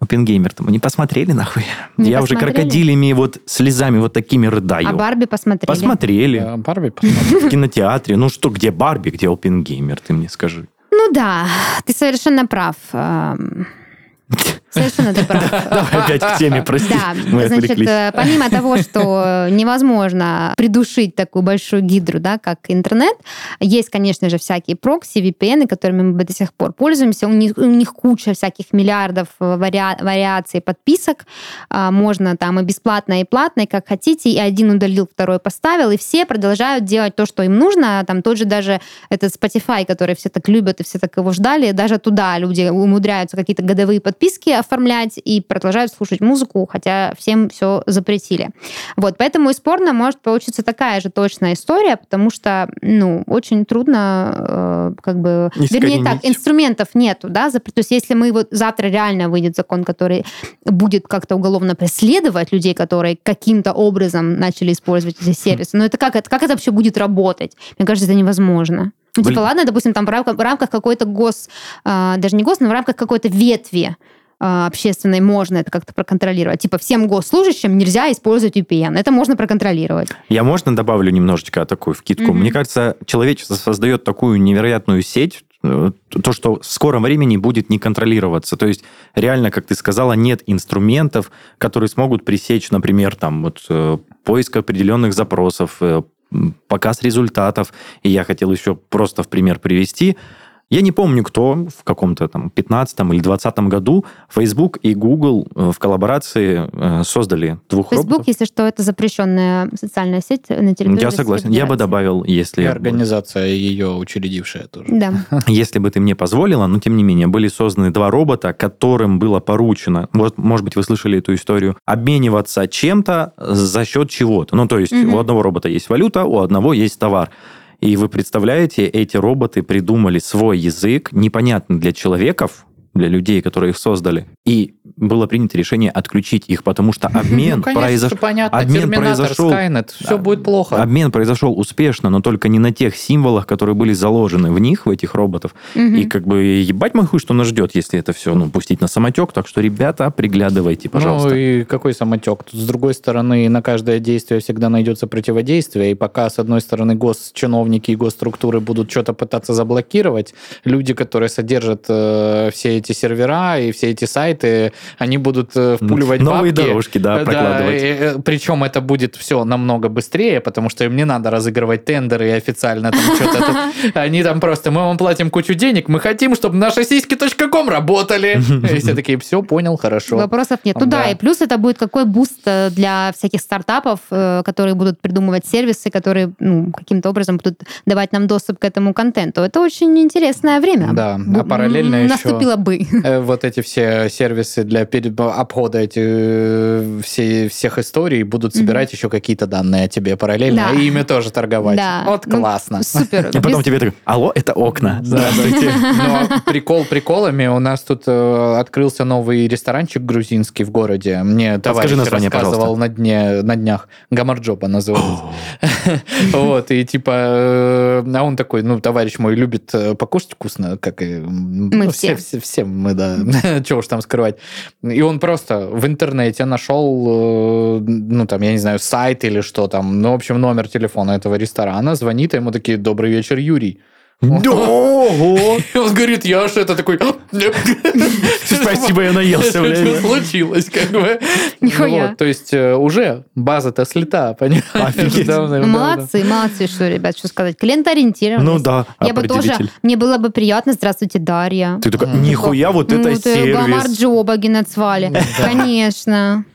Опенгеймер-то мы не посмотрели, нахуй. Не Я уже посмотрели? крокодилями вот слезами вот такими рыдаю. А Барби посмотрели. Посмотрели. Э, Барби посмотрим. В кинотеатре. Ну что, где Барби, где Опенгеймер, ты мне скажи. Ну да, ты совершенно прав. <laughs> Совершенно ты прав. <laughs> Давай опять к теме, прости. Да, значит, э, помимо того, что невозможно придушить такую большую гидру, да, как интернет, есть, конечно же, всякие прокси, VPN, которыми мы до сих пор пользуемся. У них, у них куча всяких миллиардов э, вариа- вариаций подписок. А, Можно там и бесплатно, и платно, и как хотите. И один удалил, второй поставил, и все продолжают делать то, что им нужно. Там тот же даже этот Spotify, который все так любят и все так его ждали, даже туда люди умудряются какие-то годовые подписки оформлять и продолжают слушать музыку, хотя всем все запретили. Вот, поэтому и спорно может получиться такая же точная история, потому что, ну, очень трудно, э, как бы, вернее так, Искоренить. инструментов нету, да, запр- то есть если мы вот завтра реально выйдет закон, который будет как-то уголовно преследовать людей, которые каким-то образом начали использовать эти сервисы, но это как это, как это вообще будет работать? Мне кажется, это невозможно. Ну, типа, ладно, допустим, там в рамках, в рамках какой-то гос, а, даже не гос, но в рамках какой-то ветви общественной можно это как-то проконтролировать. Типа всем госслужащим нельзя использовать VPN. Это можно проконтролировать. Я можно добавлю немножечко такую вкидку? Мгм. Мне кажется, человечество создает такую невероятную сеть, э, то, что в скором времени будет не контролироваться. То есть реально, как ты сказала, нет инструментов, которые смогут пресечь, например, там вот э, поиск определенных запросов, э, показ результатов. И я хотел еще просто в пример привести. Я не помню, кто в каком-то там 15 или 20 году Facebook и Google э, в коллаборации э, создали двух Facebook, роботов. если что, это запрещенная социальная сеть на территории Я согласен. Я бы добавил, если... И организация ее учредившая тоже. Да. <laughs> Если бы ты мне позволила, но тем не менее, были созданы два робота, которым было поручено, вот, может быть, вы слышали эту историю, обмениваться чем-то за счет чего-то. Ну, то есть Мгм. у одного робота есть валюта, у одного есть товар. И вы представляете, эти роботы придумали свой язык, непонятный для человеков, для людей, которые их создали. И было принято решение отключить их, потому что <laughs> обмен ну, конечно, понятно. обмен Терминатор, произошел- Skynet, все Да. будет плохо. Обмен произошел успешно, но только не на тех символах, которые были заложены в них, в этих роботов. Мгм. И как бы ебать мой хуй, что нас ждет, если это все ну, пустить на самотек. Так что, ребята, приглядывайте, пожалуйста. Ну и какой самотек? Тут, с другой стороны, на каждое действие всегда найдется противодействие, и пока, с одной стороны, госчиновники и госструктуры будут что-то пытаться заблокировать, люди, которые содержат э, все эти сервера и все эти сайты, они будут э, впуливать Новые бабки. дорожки, да, прокладывать. и, э, причем это будет все намного быстрее, потому что им не надо разыгрывать тендеры и официально там что-то. тут. <laughs> Они там просто, мы вам платим кучу денег, мы хотим, чтобы наши сиськи.com работали. <laughs> И все такие, все, понял, хорошо. Вопросов нет. Ну да, Да. и плюс это будет какой буст э, для всяких стартапов, которые будут придумывать сервисы, которые ну, каким-то образом будут давать нам доступ к этому контенту. Это очень интересное время. Да, а параллельно еще- Наступило бы. Э, Вот эти все сервисы для обхода эти, э, все, всех историй будут собирать еще какие-то данные о тебе параллельно, Да. и ими тоже торговать. Да. Вот Ну, классно. Супер. И потом Без- тебе так, алло, это окна. Здравствуйте. Но прикол приколами. У нас тут э, открылся новый ресторанчик грузинский в городе. Мне товарищ рассказывал на, дне, на днях. Гамарджоба называется. Вот, и типа... А он такой, ну, товарищ мой любит покушать вкусно, как и... Мы все. все. Все мы, да. <laughs> Чего уж там скрывать. И он просто в интернете нашел, э, ну, там, я не знаю, сайт или что там, ну, в общем, номер телефона этого ресторана, звонит, а ему такие, добрый вечер, Юрий. Ого! Он говорит, я аж это такой... Спасибо, я наелся, Что случилось, как бы. Нихуя. То есть э, уже база-то слета, понимаешь? Молодцы, молодцы, что, ребят, что сказать. Клиент-ориентированность. Ну да, Я бы тоже, мне было бы приятно, здравствуйте, Дарья. Ты такой, нихуя, вот это ну, ты Гамар сервис. Джоба геноцвали. Конечно.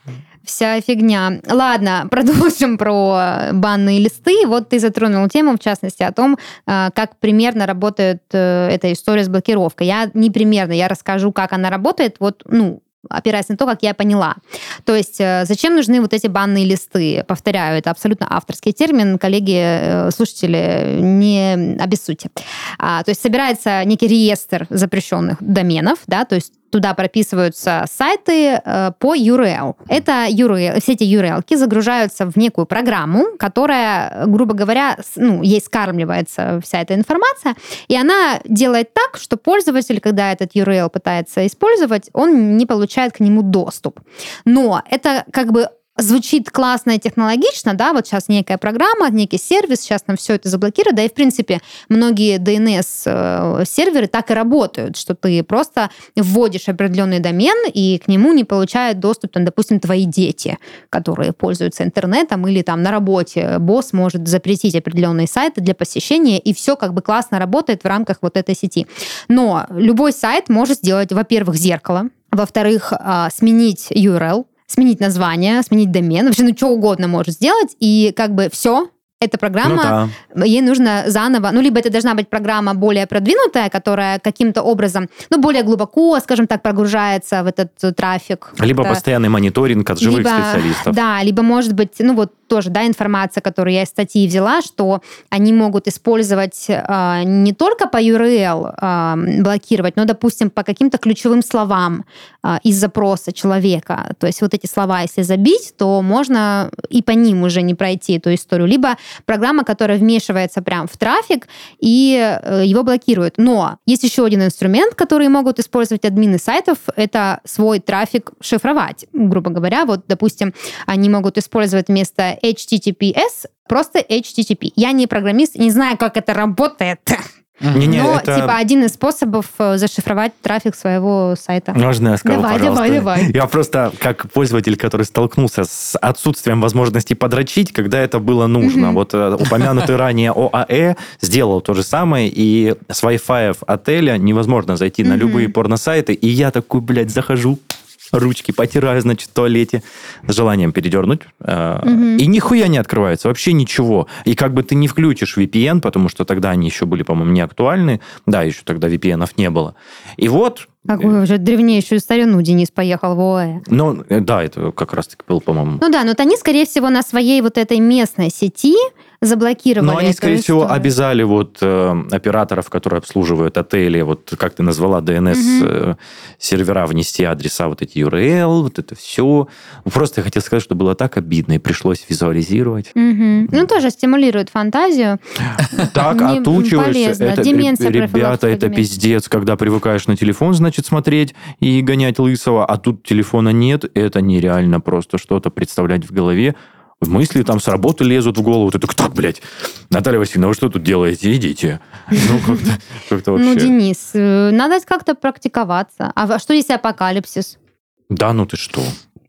Вся фигня. Ладно, <laughs> продолжим про банные листы. Вот ты затронул тему, в частности, о том, э, как примерно работает э, эта история с блокировкой. Я не примерно, я расскажу, как она работает. Вот, ну, опираясь на то, как я поняла. То есть э, зачем нужны вот эти банные листы? Повторяю, это абсолютно авторский термин. Коллеги, слушатели, не обессудьте. А, то есть собирается некий реестр запрещенных доменов, да, то есть туда прописываются сайты э, по URL. Это URL, все эти URL загружаются в некую программу, которая, грубо говоря, с- ну, ей скармливается вся эта информация, и она делает так, что пользователь, когда этот URL пытается использовать, он не получает к нему доступ. Но это как бы звучит классно и технологично, да, вот сейчас некая программа, некий сервис, сейчас нам все это заблокирует, да и в принципе многие DNS-серверы так и работают, что ты просто вводишь определенный домен, и к нему не получают доступ, там, допустим, твои дети, которые пользуются интернетом, или там на работе босс может запретить определенные сайты для посещения, и все как бы классно работает в рамках вот этой сети. Но любой сайт может сделать, во-первых, зеркало, во-вторых, а, сменить URL, сменить название, сменить домен, вообще ну что угодно может сделать, и как бы все, эта программа, Ну да. ей нужно заново, ну, либо это должна быть программа более продвинутая, которая каким-то образом, ну, более глубоко, скажем так, прогружается в этот э, трафик. Либо Как-то- постоянный мониторинг от живых либо- специалистов. Да, либо, может быть, ну вот тоже, да, информация, которую я из статьи взяла, что они могут использовать э, не только по URL э, блокировать, но, допустим, по каким-то ключевым словам э, из запроса человека. То есть вот эти слова, если забить, то можно и по ним уже не пройти эту историю. Либо программа, которая вмешивается прям в трафик и э, его блокирует. Но есть еще один инструмент, который могут использовать админы сайтов, это свой трафик шифровать. Грубо говоря, вот, допустим, они могут использовать вместо HTTPS просто HTTP. Я не программист, не знаю, как это работает. <laughs> Не-не, но, это- типа, один из способов э, зашифровать трафик своего сайта. Можно я скажу, Давай, пожалуйста? давай, давай. Я просто, как пользователь, который столкнулся с отсутствием возможности подрочить, когда это было нужно. Вот э, упомянутый ранее ОАЭ сделал то же самое, и с Wi-Fi отеля невозможно зайти на любые порносайты, и я такой, блядь, захожу, ручки потираю, значит, в туалете, с желанием передернуть, э, Мгм. и нихуя не открывается, вообще ничего. И как бы ты не включишь VPN, потому что тогда они еще были, по-моему, не актуальны, да, еще тогда VPN-ов не было. И вот Какую уже древнейшую старину Денис поехал в ОАЭ. ну, э, да, это как раз-таки был, по-моему. Ну да, но вот они, скорее всего, на своей вот этой местной сети заблокировали Но они, скорее всего, историю. обязали вот э, операторов, которые обслуживают отели, вот как ты назвала, Мгм. DNS-сервера, внести адреса, вот эти URL, вот это все. Просто я хотел сказать, что было так обидно, и пришлось визуализировать. Мгм. Ну, тоже стимулирует фантазию. Так отучиваешься. Это, Деменция, ребята, это пиздец, когда привыкаешь на телефон, значит, смотреть и гонять лысого, а тут телефона нет, это нереально просто что-то представлять в голове. Мысли там с работы лезут в голову. Ты такой, так, блядь, Наталья Васильевна, вы что тут делаете? Идите. Ну, как-то, как-то вообще. Ну, Денис, э, надо как-то практиковаться. А во- что если апокалипсис? Да, ну ты что?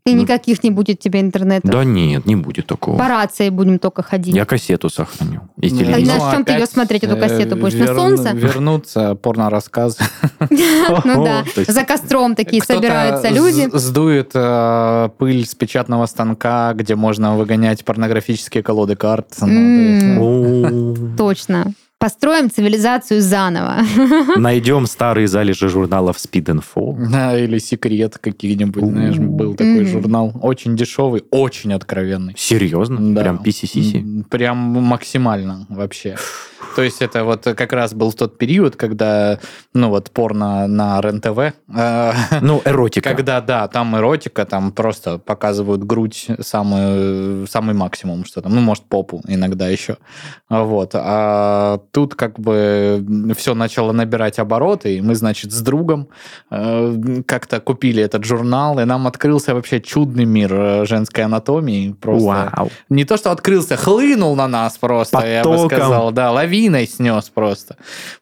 И Ну, никаких не будет тебе интернета. Да нет, не будет такого. По рации будем только ходить. Я кассету сохраню. И Ну, А телевизор. на чем ты ее смотреть, эту э, кассету будешь? На вер- солнце? Вернуться, порно-рассказ. <laughs> <laughs> Ну да, за костром такие собираются люди. Сдует э, пыль с печатного станка, где можно выгонять порнографические колоды карт. Ну. О, Точно. Построим цивилизацию заново. <laughs> Найдем старые залежи журналов Speed Info. Да, или секрет какие-нибудь, знаешь, был такой журнал. Очень дешевый, очень откровенный. Серьезно? Да. Прям писи-сиси? Прям максимально вообще. То есть это вот как раз был тот период, когда, ну вот порно на РЕН-ТВ, э, Ну, эротика. когда, да, там эротика, там просто показывают грудь самый, самый максимум, что там, ну, может, попу иногда еще. Вот. А тут как бы все начало набирать обороты, и мы, значит, с другом э, как-то купили этот журнал, и нам открылся вообще чудный мир э, женской анатомии. Просто Вау. не то, что открылся, хлынул на нас просто, я бы Потоком. сказал. Да, лавиной снес просто.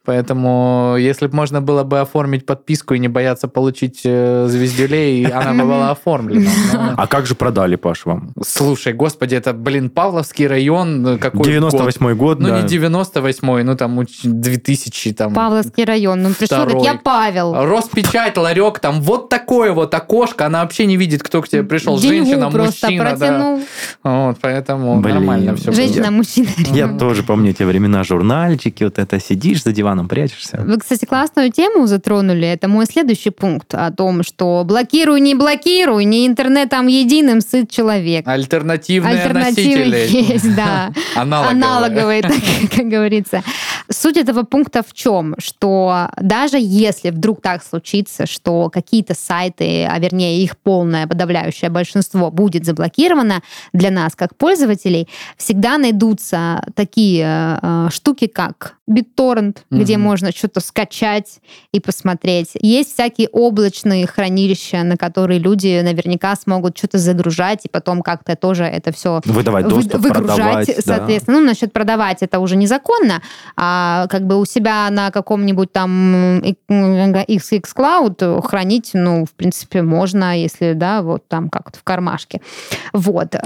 Поэтому, если бы можно было бы оформить подписку и не бояться получить э, звездюлей, она бы была оформлена. А как же продали, Паш, вам? Слушай, господи, это, блин, Павловский район, э, какой 98 год, Ну, не 98-й, ну, там, уч- 2000, там... Павловский район. Ну, пришел, говорит, я Павел. Роспечать, ларек, там вот такое вот окошко, она вообще не видит, кто к тебе пришел, Деньгу женщина, просто мужчина, да. протянул. Вот, поэтому Блин. нормально все Женщина, мужчина. Я тоже помню те времена, журнальчики, вот это сидишь за диваном, прячешься. Вы, кстати, классную тему затронули. Это мой следующий пункт о том, что блокируй, не блокируй, не интернетом единым сыт человек. Альтернативные Альтернативы носители. есть, да. <laughs> Аналоговые. Аналоговые, так, как говорится. Суть этого пункта в чем? Что даже если вдруг так случится, что какие-то сайты, а вернее их полное подавляющее большинство будет заблокировано для нас, как пользователей, всегда найдутся такие э, штуки, как BitTorrent, где Мгм. можно что-то скачать и посмотреть. Есть всякие облачные хранилища, на которые люди наверняка смогут что-то загружать и потом как-то тоже это все Выдавать вы- доступ, выгружать, продавать. да. соответственно. Ну, насчет продавать это уже незаконно, а как бы у себя на каком-нибудь там XX Cloud хранить, ну, в принципе, можно, если, да, вот там как-то в кармашке. Вот. <laughs>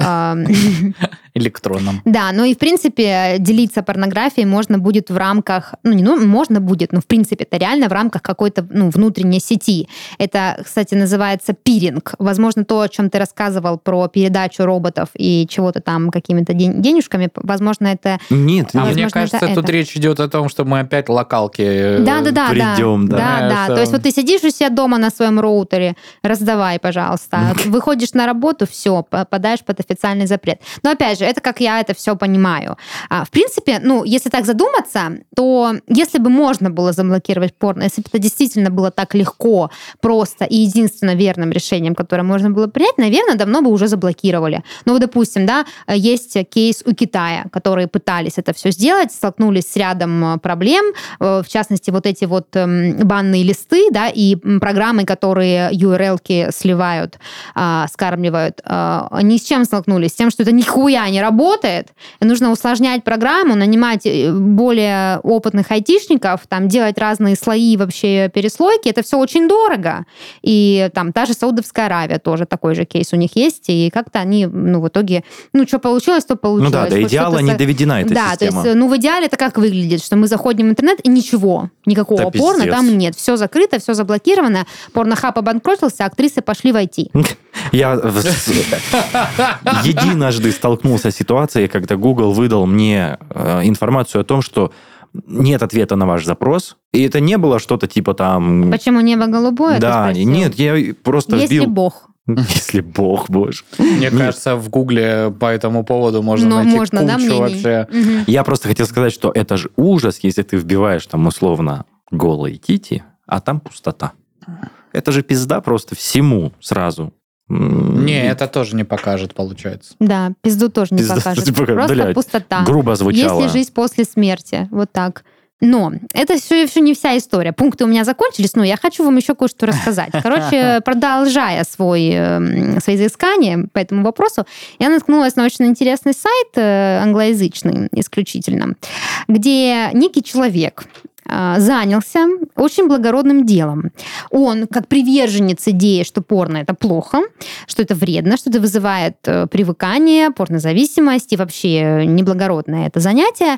Электронном. Да, ну и в принципе делиться порнографией можно будет в рамках, ну не ну, можно будет, но в принципе это реально в рамках какой-то ну, внутренней сети. Это, кстати, называется пиринг. Возможно, то, о чем ты рассказывал про передачу роботов и чего-то там какими-то ден- денежками, возможно, это... Нет, А. Возможно, мне кажется, это тут это. речь идет о том, что мы опять локалки Да, да, да, придем, да. да, да. Это- То есть вот ты сидишь у себя дома на своем роутере, раздавай, пожалуйста. <laughs> Выходишь на работу, все, попадаешь под официальный запрет. Но опять же, это как я это все понимаю. А, в принципе, ну, если так задуматься, то если бы можно было заблокировать порно, если бы это действительно было так легко, просто и единственно верным решением, которое можно было принять, наверное, давно бы уже заблокировали. Ну, вот, допустим, да, есть кейс у Китая, которые пытались это все сделать, столкнулись с рядом э, проблем, э, в частности, вот эти вот эм, банные листы, да, и программы, которые URL-ки сливают, а, скармливают, а, они с чем столкнулись? С тем, что это нихуя не работает, нужно усложнять программу, нанимать э, более опытных айтишников, там, делать разные слои вообще переслойки, это все очень дорого. И там та же Саудовская Аравия тоже такой же кейс у них есть, и как-то они, ну, в итоге, ну, что получилось, то Ну получилось. да, до Вот идеала что-то не доведена эта да, система. то есть, ну, в идеале это как выглядит, что мы заходим в интернет и ничего, никакого Да порно пиздец. там нет. Все закрыто, все заблокировано, порнохаб обанкротился, актрисы пошли в IT. <laughs> Я <laughs> единожды столкнулся с ситуацией, когда Google выдал мне э, информацию о том, что нет ответа на ваш запрос. И это не было что-то типа там... Почему небо голубое? Да, нет, я просто Есть ли вбил... Бог? <laughs> Если бог, боже. Мне Нет. кажется, в Гугле по этому поводу можно Ну, найти можно, да, кучу мнений? вообще. Мгм. Я просто хотел сказать, что это же ужас, если ты вбиваешь там условно голые тити, а там пустота. Это же пизда просто всему сразу. Не, это тоже не покажет, получается. Да, пизду тоже не покажет. не покажет, Просто блядь. пустота. Грубо звучало. Есть ли жизнь после смерти? Вот так. Но это все, все не вся история. Пункты у меня закончились, но я хочу вам еще кое-что рассказать. <laughs> Короче, продолжая свой, эм, свои изыскания по этому вопросу, я наткнулась на очень интересный сайт, э, англоязычный исключительно, где некий человек занялся очень благородным делом. Он, как приверженец идеи, что порно это плохо, что это вредно, что это вызывает э, привыкание, порнозависимость и вообще неблагородное это занятие,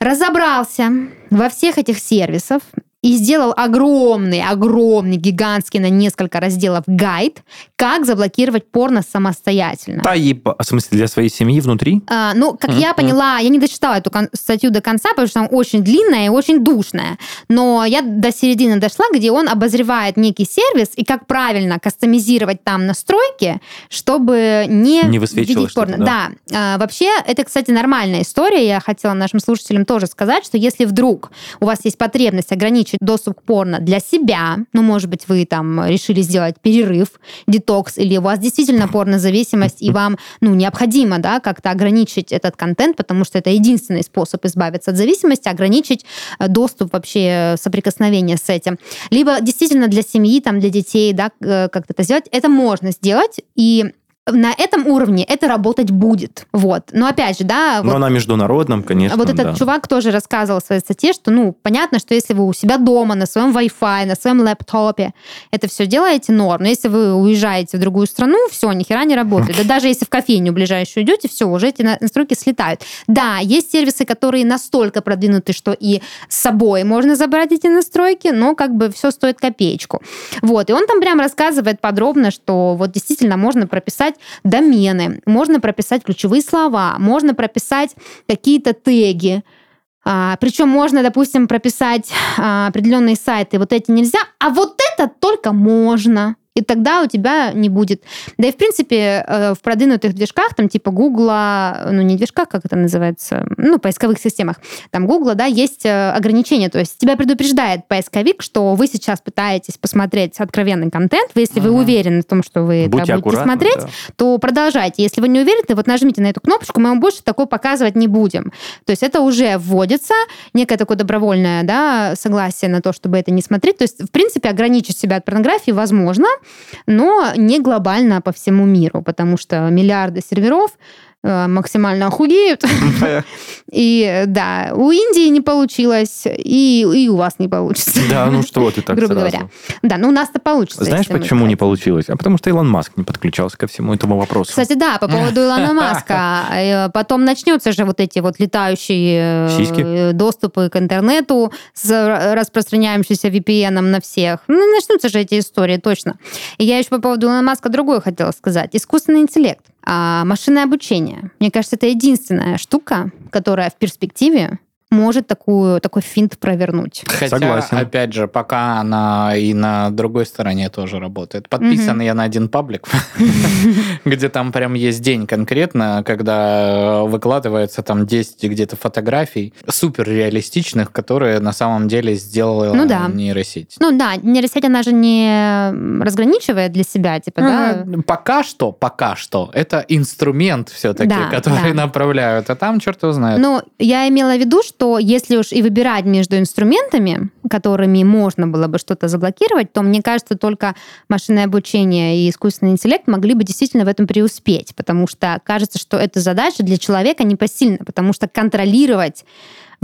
разобрался во всех этих сервисах и сделал огромный, огромный, гигантский на несколько разделов гайд, как заблокировать порно самостоятельно. Да, еба- в смысле, для своей семьи внутри? А, ну, как Мгм, я поняла, я не дочитала эту кон- статью до конца, потому что она очень длинная и очень душная. Но я до середины дошла, где он обозревает некий сервис и как правильно кастомизировать там настройки, чтобы не, Не видеть порно. что-то, Да. А, вообще, это, кстати, нормальная история. Я хотела нашим слушателям тоже сказать, что если вдруг у вас есть потребность ограничить ограничить доступ к порно для себя, ну, может быть, вы там решили сделать перерыв, детокс, или у вас действительно порнозависимость, и вам, ну, необходимо, да, как-то ограничить этот контент, потому что это единственный способ избавиться от зависимости, ограничить э, доступ вообще соприкосновения с этим. Либо действительно для семьи, там, для детей, да, э, как-то это сделать, это можно сделать, и на этом уровне это работать будет. Вот. Но опять же, да... Но вот, на международном, конечно, вот этот да. чувак тоже рассказывал в своей статье, что, ну, понятно, что если вы у себя дома, на своем Wi-Fi, на своем лэптопе это все делаете, норм. Но если вы уезжаете в другую страну, все, ни хера не работает. Да даже если в кофейню ближайшую идете, все, уже эти на- настройки слетают. Да, есть сервисы, которые настолько продвинуты, что и с собой можно забрать эти настройки, но как бы все стоит копеечку. Вот. И он там прям рассказывает подробно, что вот действительно можно прописать домены, можно прописать ключевые слова, можно прописать какие-то теги, а, причем можно, допустим, прописать а, определенные сайты, вот эти нельзя, а вот это только можно. И тогда у тебя не будет. Да и, в принципе, э, в продвинутых движках, там типа Гугла, ну не движках, как это называется, ну, поисковых системах, там Гугла, да, есть э, ограничения. То есть тебя предупреждает поисковик, что вы сейчас пытаетесь посмотреть откровенный контент. Вы, если вы Ага. уверены в том, что вы это Будьте будете смотреть, да. то продолжайте. Если вы не уверены, вот нажмите на эту кнопочку, мы вам больше такое показывать не будем. То есть это уже вводится, некое такое добровольное да, согласие на то, чтобы это не смотреть. То есть, в принципе, ограничить себя от порнографии возможно, но не глобально по всему миру, потому что миллиарды серверов максимально охуеют. <laughs> И э, да, у Индии не получилось, и, и у вас не получится. Да, ну что ты так Грубо сразу. говоря. Да, но у нас-то получится. Знаешь, почему не получилось? А потому что Илон Маск не подключался ко всему этому вопросу. Кстати, да, по поводу Илона <laughs> Маска. Э, Потом начнется же вот эти вот летающие э, Сиськи? доступы к интернету с ра- распространяющимся VPN на всех. Ну, начнутся же эти истории, точно. И я еще по поводу Илона Маска другое хотела сказать. Искусственный интеллект. А машинное обучение. Мне кажется, это единственная штука, которая в перспективе может такую, такой финт провернуть. Хотя, Согласен. опять же, пока она и на другой стороне тоже работает. Подписан я на один паблик, <laughs> где там прям есть день конкретно, когда выкладывается там 10 где-то фотографий супер реалистичных, которые на самом деле сделала Ну да. нейросеть. Ну да, нейросеть, она же не разграничивает для себя, типа, да. Пока что, пока что, это инструмент все-таки, Да, который да. направляют, а там черт его знает. Ну, я имела в виду, что если уж и выбирать между инструментами, которыми можно было бы что-то заблокировать, то мне кажется, только машинное обучение и искусственный интеллект могли бы действительно в этом преуспеть, потому что кажется, что эта задача для человека непосильна, потому что контролировать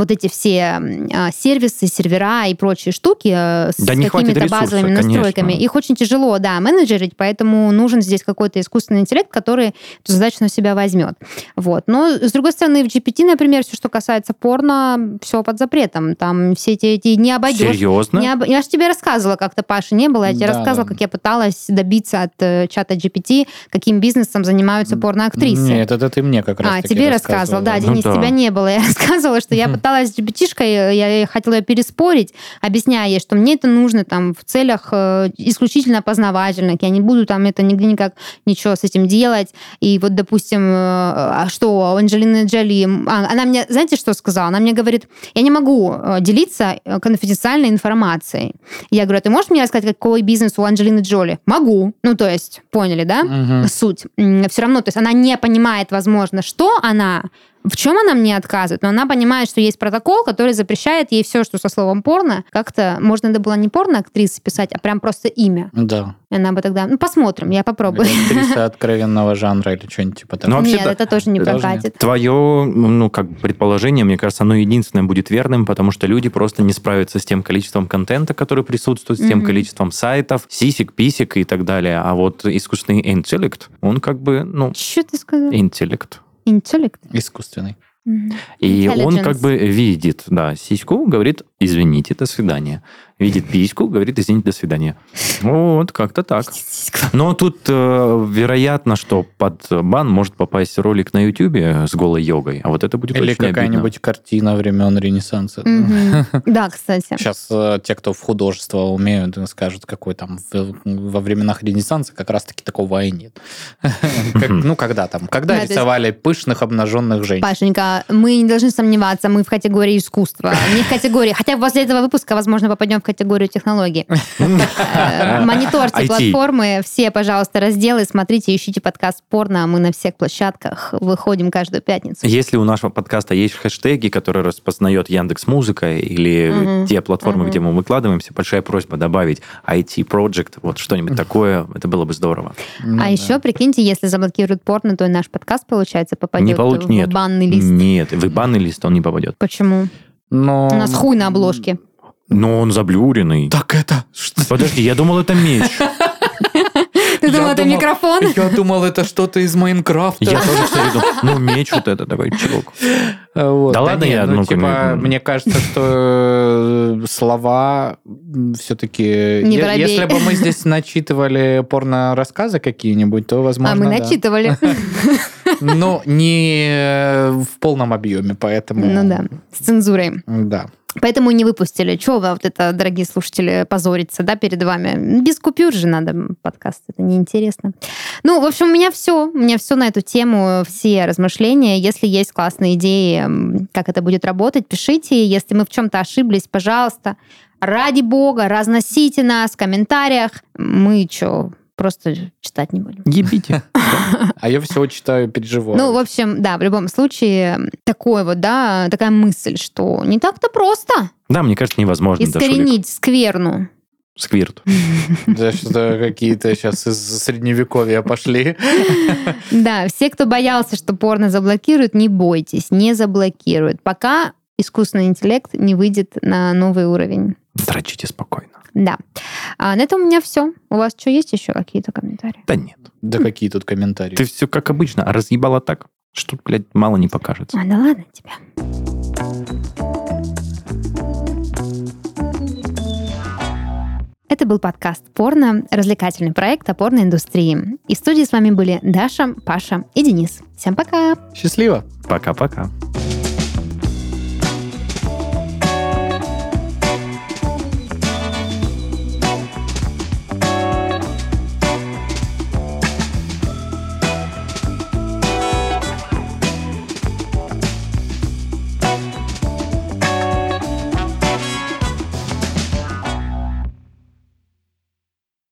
вот эти все а, сервисы, сервера и прочие штуки э, с Да какими-то ресурса, базовыми конечно. настройками, их очень тяжело, да, менеджерить, поэтому нужен здесь какой-то искусственный интеллект, который эту задачу на себя возьмет. Вот. Но, с другой стороны, в GPT, например, все, что касается порно, все под запретом. Там все эти, эти не обойдешь. Серьезно? Не об- Я же тебе рассказывала, как-то, Паша, не было. Я тебе Да, рассказывала, да. как я пыталась добиться от э, чата GPT, каким бизнесом занимаются порноактрисы. Нет, это ты мне как раз А, тебе рассказывал, да, Ну Денис, да. тебя не было. Я рассказывала, что я пыталась <laughs> с GPT-шкой, я хотела ее переспорить, объясняя ей, что мне это нужно там в целях э, исключительно познавательных, я не буду там это нигде никак ничего с этим делать. И вот, допустим, э, а что, Анджелина Джоли, а, она мне, знаете, что сказала? Она мне говорит, я не могу э, делиться э, конфиденциальной информацией. Я говорю, «А ты можешь мне рассказать, какой бизнес у Анджелины Джоли? Могу. Ну, то есть, поняли, да? Мгм. суть. Все равно, то есть она не понимает, возможно, что она, в чем она мне отказывает, но она понимает, что есть протокол, который запрещает ей все, что со словом порно. Как-то можно это было не порно актрисы писать, а прям просто имя. Да. И она бы тогда, ну посмотрим, я попробую. Или Актриса <laughs> откровенного жанра или что-нибудь типа Ну, такого. вообще, Нет, это тоже не прокатит. Твое, ну, как бы предположение, мне кажется, оно единственное будет верным, потому что люди просто не справятся с тем количеством контента, который присутствует, с тем количеством сайтов, сисек, писек и так далее. А вот искусственный интеллект, он как бы, ну, Что ты сказал? интеллект. Интеллект. Искусственный. И он как бы видит, да, сиську, говорит, извините, до свидания. Видит письку, говорит, извините, до свидания. Вот, как-то так. Но тут э, вероятно, что под бан может попасть ролик на Ютубе с голой йогой, а вот это будет Или очень обидно. какая-нибудь картина времен Ренессанса. Мгм. <laughs> Да, кстати. Сейчас э, те, кто в художество умеют, скажут, какой там в- во временах Ренессанса как раз-таки такого и нет. <laughs> Как- Ну, когда там? Когда Да, то есть- рисовали пышных обнаженных женщин? Пашенька, мы не должны сомневаться, мы в категории искусства, не в категории... Хотя после этого выпуска, возможно, попадем в категорию технологий. Э, Мониторьте платформы, все, пожалуйста, разделы, смотрите, ищите подкаст порно. Мы на всех площадках выходим каждую пятницу. Если у нашего подкаста есть хэштеги, которые распознает Яндекс Музыка или те платформы, где мы выкладываемся, большая просьба добавить IT Project, вот что-нибудь такое, это было бы здорово. Ну А да. еще, прикиньте, если заблокируют порно, то и наш подкаст, получается, попадет в банный лист. Нет, в банный лист он не попадет. Почему? Но... У нас хуй на обложке. Но он заблюренный. Так это... что? Подожди, я думал, это меч. Ты думал, это микрофон? Я думал, это что-то из Майнкрафта. Я тоже все думал, ну меч вот это такой чулок. А. Да ладно, я, ну, ну, типа, как- мне кажется, что э, слова все-таки... Не. Если бы мы здесь начитывали порно-рассказы какие-нибудь, то, возможно, А мы начитывали. <laughs> Но не э, в полном объеме, поэтому... Ну да, с цензурой. Да. Поэтому не выпустили. Чего вы вот это, дорогие слушатели, позориться, да, перед вами? Без купюр же надо подкаст, это неинтересно. Ну, в общем, у меня все. У меня все на эту тему, все размышления. Если есть классные идеи, как это будет работать, пишите. Если мы в чем-то ошиблись, пожалуйста, ради бога, разносите нас в комментариях. Мы что, просто читать не будем. Ебите. А я все читаю, переживаю. Ну, в общем, да, в любом случае, такой вот, да, такая мысль, что не так-то просто Да, мне кажется, невозможно. искоренить скверну. Сквирт. <laughs> Да что-то какие-то сейчас из средневековья пошли. <laughs> Да, все, кто боялся, что порно заблокируют, не бойтесь, не заблокируют, пока искусственный интеллект не выйдет на новый уровень. Дрочите спокойно. Да. А на этом у меня все. У вас что, есть еще какие-то комментарии? Да нет. Да какие тут комментарии? Ты все как обычно, разъебала так, что, блядь, мало не покажется. А, да ладно тебе. Это был подкаст «Порно», развлекательный проект о порноиндустрии. И в студии с вами были Даша, Паша и Денис. Всем пока! Счастливо! Пока-пока.